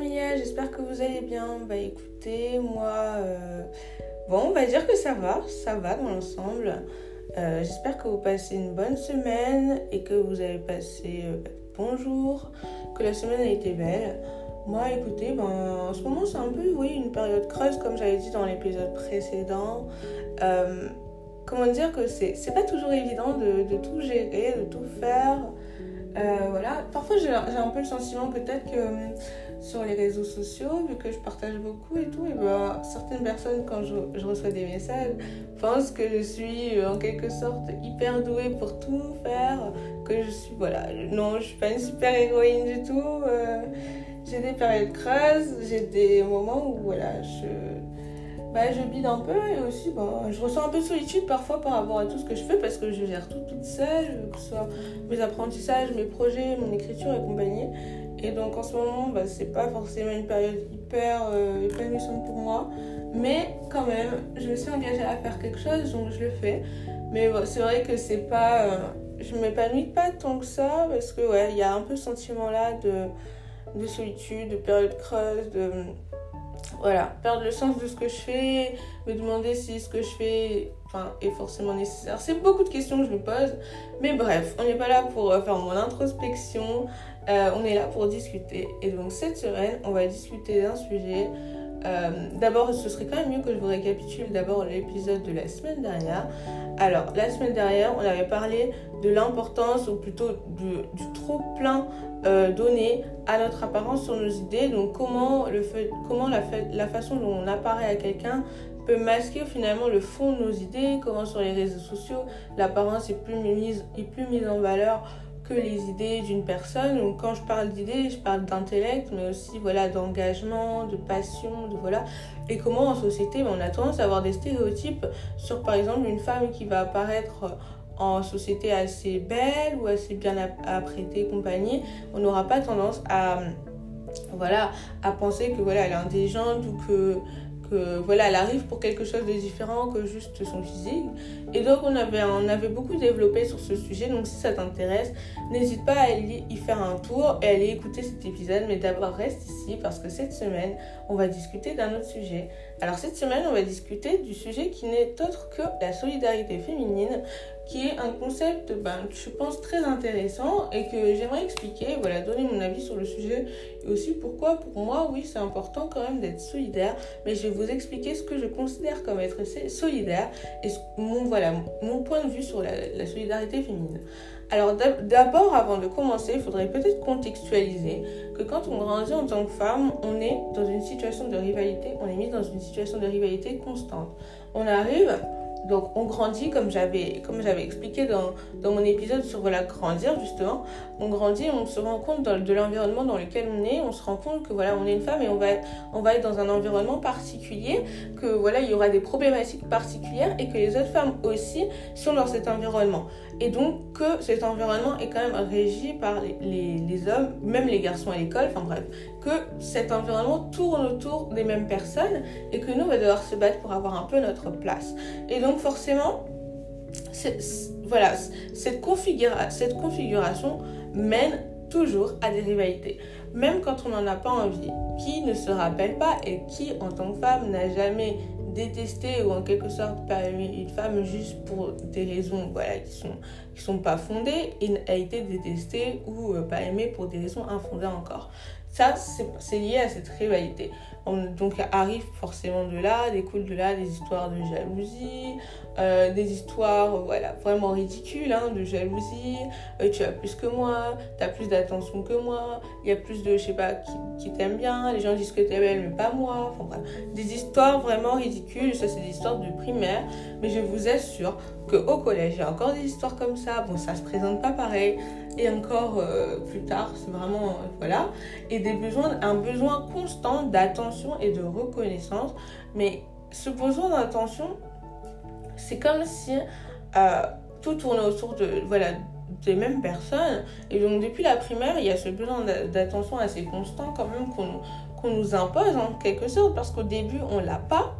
J'espère que vous allez bien. Bah écoutez, moi, euh, bon, on va dire que ça va, ça va dans l'ensemble. Euh, j'espère que vous passez une bonne semaine et que vous avez passé euh, bonjour, que la semaine a été belle. Moi, écoutez, ben, en ce moment, c'est un peu, oui, une période creuse, comme j'avais dit dans l'épisode précédent. comment dire que c'est pas toujours évident de, de, tout gérer, de tout faire. Voilà. Parfois, j'ai un peu le sentiment peut-être que sur les réseaux sociaux, vu que je partage beaucoup et tout, et ben, certaines personnes, quand je, reçois des messages, pensent que je suis euh, en quelque sorte hyper douée pour tout faire, que je suis, voilà, non, je suis pas une super héroïne du tout. Euh, j'ai des périodes creuses, j'ai des moments où, voilà, je bah, je bide un peu et aussi je ressens un peu de solitude parfois par rapport à tout ce que je fais parce que je gère tout toute seule, que ce soit mes apprentissages, mes projets, mon écriture et compagnie. Et donc en ce moment, bah, c'est pas forcément une période hyper euh, épanouissante pour moi, mais quand même, je me suis engagée à faire quelque chose donc je le fais. Mais c'est vrai que c'est pas. Euh, je m'épanouis pas tant que ça parce que ouais, il y a un peu ce sentiment là de, de solitude, de période creuse, de voilà, perdre le sens de ce que je fais, me demander si ce que je fais enfin, est forcément nécessaire. C'est beaucoup de questions que je me pose. Mais bref, on n'est pas là pour euh, faire mon introspection, euh, on est là pour discuter. Et donc cette semaine, on va discuter d'un sujet. Euh, d'abord, ce serait quand même mieux que je vous récapitule d'abord l'épisode de la semaine dernière. Alors, la semaine dernière, on avait parlé de l'importance, ou plutôt du, trop plein euh, donner à notre apparence sur nos idées. Donc comment, le comment la, façon dont on apparaît à quelqu'un peut masquer finalement le fond de nos idées, comment sur les réseaux sociaux l'apparence est est plus mise en valeur que les idées d'une personne. Donc quand je parle d'idées, je parle d'intellect, mais aussi voilà d'engagement, de passion, de voilà. Et comment en société, on a tendance à avoir des stéréotypes sur par exemple une femme qui va apparaître en société assez belle ou assez bien apprêtée compagnie, on n'aura pas tendance à voilà à penser que voilà elle est intelligente ou que que voilà elle arrive pour quelque chose de différent que juste son physique. Et donc on avait on avait beaucoup développé sur ce sujet. Donc si ça t'intéresse n'hésite pas à y faire un tour et aller écouter cet épisode. Mais d'abord reste ici parce que cette semaine on va discuter d'un autre sujet alors cette semaine on va discuter du sujet qui n'est autre que la solidarité féminine qui est un concept, ben, je pense, très intéressant et que j'aimerais expliquer, voilà, donner mon avis sur le sujet et aussi pourquoi, pour moi, oui, c'est important quand même d'être solidaire, mais je vais vous expliquer ce que je considère comme être solidaire et mon, voilà, mon point de vue sur la, la solidarité féminine. Alors d'abord, avant de commencer, il faudrait peut-être contextualiser que quand on grandit en tant que femme, on est dans une situation de rivalité, on est mis dans une situation de rivalité constante. On arrive donc on grandit comme j'avais expliqué dans, dans, mon épisode sur voilà grandir justement on grandit on se rend compte de l'environnement dans lequel on est on se rend compte que voilà on est une femme et on va on va être dans un environnement particulier que voilà il y aura des problématiques particulières et que les autres femmes aussi sont dans cet environnement et donc que cet environnement est quand même régi par les, hommes même les garçons à l'école enfin bref que cet environnement tourne autour des mêmes personnes et que nous on va devoir se battre pour avoir un peu notre place et donc forcément, voilà, cette, cette configuration mène toujours à des rivalités. Même quand on n'en a pas envie. Qui ne se rappelle pas et qui, en tant que femme, n'a jamais détesté ou en quelque sorte pas aimé une femme juste pour des raisons voilà, qui sont, qui sont pas fondées et a été détestée ou euh, pas aimée pour des raisons infondées encore. Ça, c'est lié à cette rivalité donc arrive forcément de là, découle de là des histoires de jalousie, euh, des histoires voilà, vraiment ridicules hein, de jalousie. Euh, tu as plus que moi, tu as plus d'attention que moi, il y a plus de, je sais pas, qui, qui t'aiment bien, les gens disent que t'es belle mais pas moi. Enfin bref, des histoires vraiment ridicules, ça c'est des histoires de primaire, mais je vous assure qu'au collège, il y a encore des histoires comme ça. Bon, ça se présente pas pareil. Et encore euh, plus tard, c'est vraiment. voilà. Et des besoins, un besoin constant d'attention et de reconnaissance. Mais ce besoin d'attention, c'est comme si euh, tout tournait autour de. Voilà des mêmes personnes. Et donc, depuis la primaire, il y a ce besoin d'attention assez constant, quand même, qu'on nous impose en quelque sorte, parce qu'au début, on l'a pas.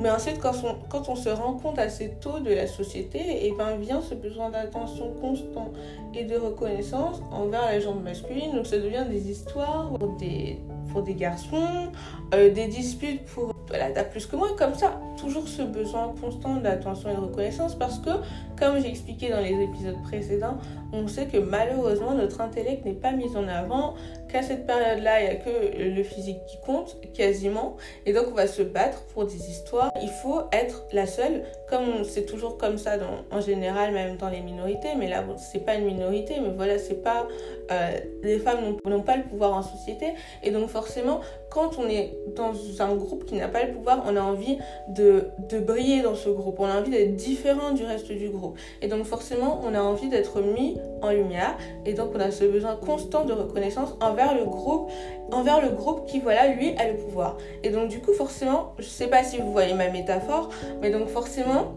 Mais ensuite, quand on, quand on se rend compte assez tôt de la société, et ben vient ce besoin d'attention constant et de reconnaissance envers la jambe masculine. Donc ça devient des histoires, des, pour des garçons, euh, des disputes pour voilà, t'as plus que moi, comme ça. Toujours ce besoin constant d'attention et de reconnaissance parce que, comme j'ai expliqué dans les épisodes précédents, on sait que malheureusement notre intellect n'est pas mis en avant, qu'à cette période-là, il n'y a que le physique qui compte, quasiment, et donc on va se battre pour des histoires. Il faut être la seule, comme c'est toujours comme ça en général, même dans les minorités, mais là, bon, c'est pas une minorité, mais voilà, c'est pas. Euh, les femmes n'ont pas le pouvoir en société, et donc forcément, quand on est dans un groupe qui n'a pas le pouvoir, on a envie de, de briller dans ce groupe, on a envie d'être différent du reste du groupe, et donc forcément, on a envie d'être mis en lumière, et donc on a ce besoin constant de reconnaissance envers le groupe, envers le groupe qui, voilà, lui, a le pouvoir. Et donc, du coup, forcément, je sais pas si vous voyez ma métaphore, mais donc forcément,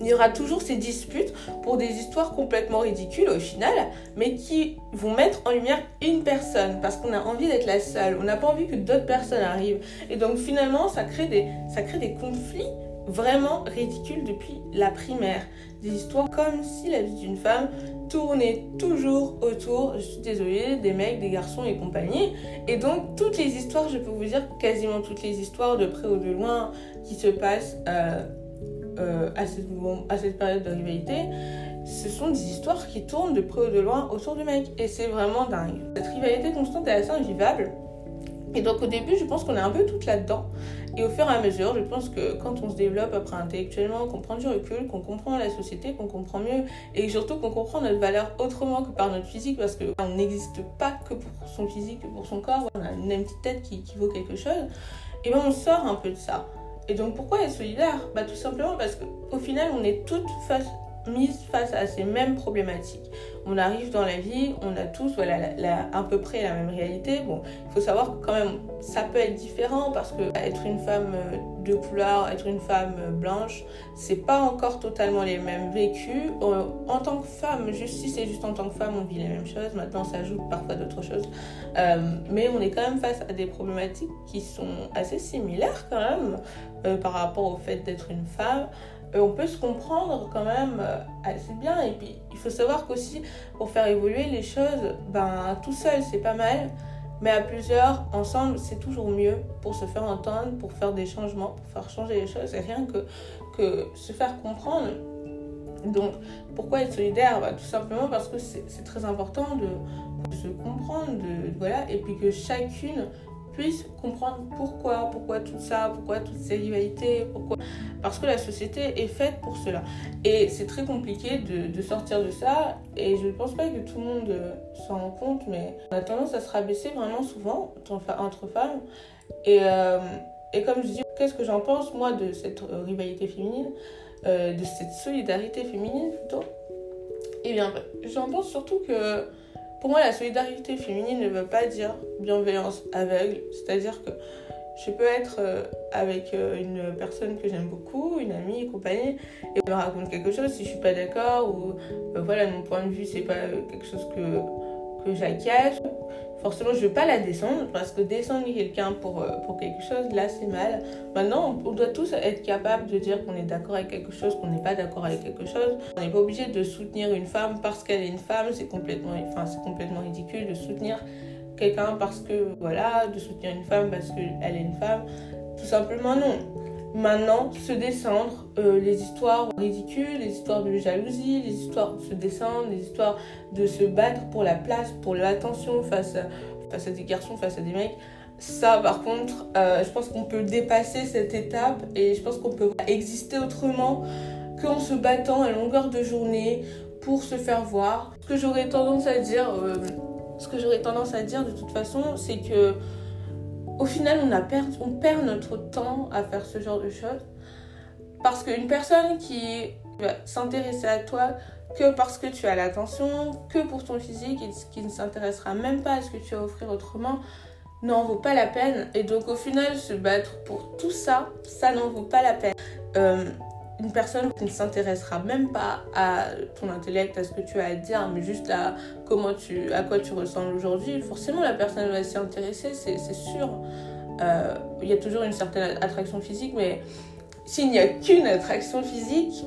il y aura toujours ces disputes pour des histoires complètement ridicules au final, mais qui vont mettre en lumière une personne parce qu'on a envie d'être la seule, on n'a pas envie que d'autres personnes arrivent. Et donc finalement, ça crée des, ça crée des conflits vraiment ridicules depuis la primaire. Des histoires comme si la vie d'une femme tournait toujours autour, je suis désolée, des mecs, des garçons et compagnie. Et donc toutes les histoires, je peux vous dire quasiment toutes les histoires de près ou de loin qui se passent... Euh, euh, à, cette, à cette période de rivalité, ce sont des histoires qui tournent de près ou de loin autour du mec. Et c'est vraiment dingue. Cette rivalité constante est assez invivable. Et donc au début, je pense qu'on est un peu toutes là-dedans. Et au fur et à mesure, je pense que quand on se développe après intellectuellement, qu'on prend du recul, qu'on comprend la société, qu'on comprend mieux, et surtout qu'on comprend notre valeur autrement que par notre physique, parce qu'on n'existe pas que pour son physique, que pour son corps, on a une petite tête qui, vaut quelque chose, et bien on sort un peu de ça. Et donc pourquoi être solidaire? Bah, Tout simplement parce qu'au final, on est toutes face, mises face à ces mêmes problématiques. On arrive dans la vie, on a tous voilà, à peu près la même réalité. Bon, il faut savoir que quand même, ça peut être différent parce que être une femme euh, de couleur, être une femme euh, blanche, c'est pas encore totalement les mêmes vécus. Euh, en tant que femme, juste si c'est juste en tant que femme, on vit les mêmes choses. Maintenant, ça ajoute parfois d'autres choses. mais on est quand même face à des problématiques qui sont assez similaires quand même par rapport au fait d'être une femme. On peut se comprendre quand même euh, assez bien. Et puis, il faut savoir qu'aussi, pour faire évoluer les choses, ben, tout seul, c'est pas mal. Mais à plusieurs, ensemble, c'est toujours mieux pour se faire entendre, pour faire des changements, pour faire changer les choses. Et rien que, que se faire comprendre. Donc, pourquoi être solidaire? Ben, Tout simplement parce que c'est très important de, se comprendre, de, voilà, et puis que chacune puisse comprendre pourquoi, pourquoi tout ça, pourquoi toutes ces rivalités, pourquoi. Parce que la société est faite pour cela. Et c'est très compliqué de, de, sortir de ça. Et je ne pense pas que tout le monde euh, s'en rend compte, mais on a tendance à se rabaisser vraiment souvent entre femmes. Et, euh, et comme je dis, qu'est-ce que j'en pense, moi, de cette euh, rivalité féminine, de cette solidarité féminine plutôt? Eh bien, j'en pense surtout que pour moi, la solidarité féminine ne veut pas dire bienveillance aveugle. C'est-à-dire que je peux être euh, avec euh, une personne que j'aime beaucoup, une amie et compagnie, et me raconte quelque chose si je suis pas d'accord, ou euh, voilà, mon point de vue, c'est pas quelque chose que, que j'acquiesce forcément je ne vais pas la descendre parce que descendre quelqu'un pour, euh, pour quelque chose, là c'est mal. Maintenant, on, doit tous être capables de dire qu'on est d'accord avec quelque chose, qu'on n'est pas d'accord avec quelque chose. On n'est pas obligé de soutenir une femme parce qu'elle est une femme, c'est complètement, enfin, complètement ridicule de soutenir quelqu'un parce que, voilà, de soutenir une femme parce qu'elle est une femme. Tout simplement non maintenant se descendre euh, les histoires ridicules, les histoires de jalousie, les histoires de se descendre, les histoires de se battre pour la place, pour l'attention face à, face à des garçons, face à des mecs. Ça, par contre, euh, je pense qu'on peut dépasser cette étape et je pense qu'on peut exister autrement qu'en se battant à longueur de journée pour se faire voir. Ce que j'aurais tendance à dire, euh, ce que j'aurais tendance à dire de toute façon, c'est que au final, on, perd notre temps à faire ce genre de choses. Parce qu'une personne qui va s'intéresser à toi que parce que tu as l'attention, que pour ton physique et qui ne s'intéressera même pas à ce que tu as à offrir autrement, n'en vaut pas la peine. Et donc au final, se battre pour tout ça, ça n'en vaut pas la peine. Euh, une personne qui ne s'intéressera même pas à ton intellect, à ce que tu as à dire, mais juste à, comment tu, à quoi tu ressembles aujourd'hui, forcément la personne va s'y intéresser, c'est sûr. Euh, il y a toujours une certaine attraction physique, mais s'il n'y a qu'une attraction physique,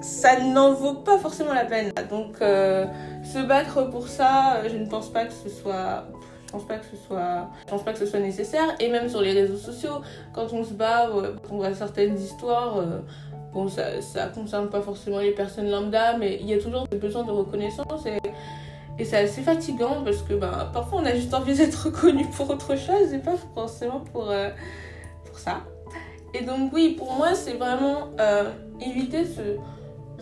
ça n'en vaut pas forcément la peine. Donc euh, se battre pour ça, je ne pense pas que ce soit Je pense pas que ce soit, je pense pas que ce soit nécessaire. Et même sur les réseaux sociaux, quand on se bat, on voit certaines histoires. Bon, ça, concerne pas forcément les personnes lambda, mais il y a toujours besoin de reconnaissance et, et c'est assez fatigant parce que ben, parfois on a juste envie d'être reconnu pour autre chose et pas forcément pour, pour ça. Et donc oui, pour moi, c'est vraiment euh, éviter ce,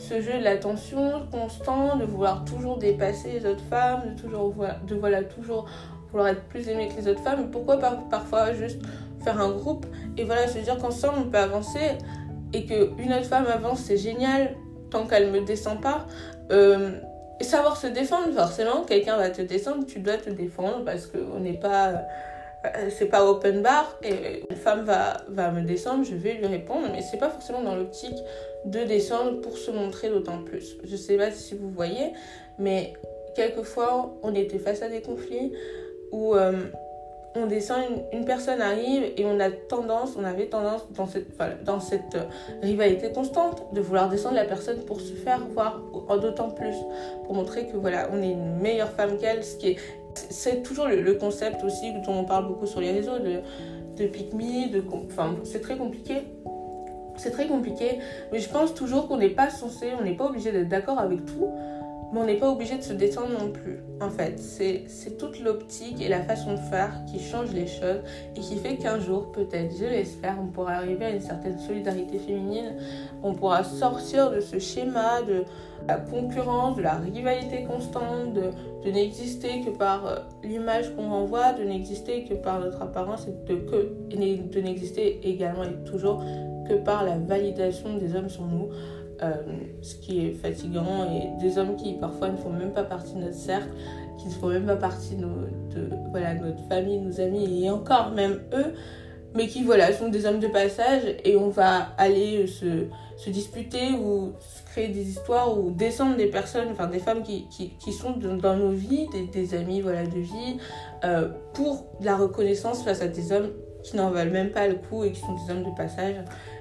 ce jeu de l'attention constant, de vouloir toujours dépasser les autres femmes, de toujours de voilà toujours vouloir être plus aimé que les autres femmes. Pourquoi pas parfois juste faire un groupe et voilà se dire qu'ensemble on peut avancer et qu'une autre femme avance, c'est génial tant qu'elle me descend pas. Euh, savoir se défendre, forcément, quelqu'un va te descendre, tu dois te défendre parce qu'on n'est pas euh, c'est pas open bar et une femme va, va me descendre, je vais lui répondre, mais c'est pas forcément dans l'optique de descendre pour se montrer d'autant plus. Je sais pas si vous voyez, mais quelquefois on était face à des conflits où euh, on descend, une, personne arrive et on a tendance, on avait tendance dans cette, dans cette euh, rivalité constante de vouloir descendre la personne pour se faire voir d'autant plus, pour montrer que voilà, on est une meilleure femme qu'elle, ce qui est c'est toujours le, concept aussi dont on parle beaucoup sur les réseaux de, de pick me, de, enfin, c'est très compliqué. C'est très compliqué, mais je pense toujours qu'on n'est pas censé, on n'est pas obligé d'être d'accord avec tout, mais on n'est pas obligé de se détendre non plus. En fait, c'est toute l'optique et la façon de faire qui change les choses et qui fait qu'un jour, peut-être, je l'espère, on pourra arriver à une certaine solidarité féminine, on pourra sortir de ce schéma de la concurrence, de la rivalité constante, de, n'exister que par euh, l'image qu'on renvoie, de n'exister que par notre apparence et de, que, de n'exister également et toujours que par la validation des hommes sur nous. Euh, ce qui est fatigant et des hommes qui parfois ne font même pas partie de notre cercle, qui ne font même pas partie de, de voilà, notre famille, nos amis et encore même eux, mais qui voilà, sont des hommes de passage et on va aller se, se disputer ou créer des histoires ou descendre des personnes, enfin des femmes qui, qui, qui sont dans, nos vies, des, amis voilà, de vie, euh, pour la reconnaissance face à des hommes qui n'en valent même pas le coup et qui sont des hommes de passage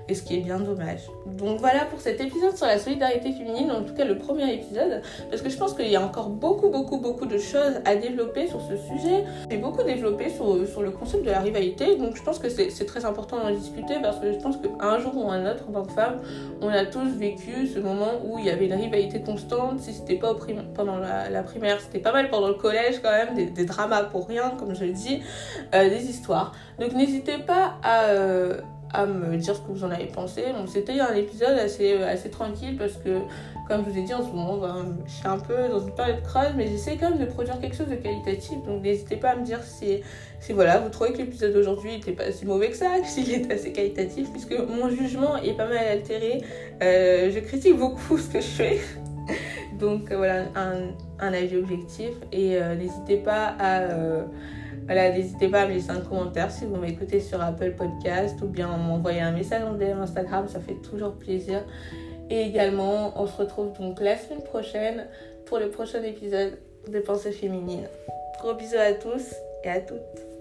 et ce qui est bien dommage. Donc voilà pour cet épisode sur la solidarité féminine, en tout cas le premier épisode, parce que je pense qu'il y a encore beaucoup, beaucoup, beaucoup de choses à développer sur ce sujet. J'ai beaucoup développé sur, sur le concept de la rivalité, donc je pense que c'est très important d'en discuter parce que je pense qu'un jour ou un autre, en tant que femme, on a tous vécu ce moment où il y avait une rivalité constante. Si c'était pas pendant la, primaire, c'était pas mal pendant le collège quand même, des, dramas pour rien, comme je le dis, euh, des histoires. Donc n'hésitez pas à. Euh, à me dire ce que vous en avez pensé. Donc c'était un épisode assez, euh, assez tranquille parce que, comme je vous ai dit en ce moment, ben, je suis un peu dans une période creuse, mais j'essaie quand même de produire quelque chose de qualitatif. Donc n'hésitez pas à me dire si, si voilà, vous trouvez que l'épisode d'aujourd'hui n'était pas si mauvais que ça, s'il est assez qualitatif, puisque mon jugement est pas mal altéré. Euh, je critique beaucoup ce que je fais. Donc euh, voilà, un, un, avis objectif. Et n'hésitez pas à voilà, n'hésitez pas à me laisser un commentaire si vous m'écoutez sur Apple Podcast ou bien m'envoyer un message en DM Instagram, ça fait toujours plaisir. Et également, on se retrouve donc la semaine prochaine pour le prochain épisode de Pensée féminine. Gros bisous à tous et à toutes.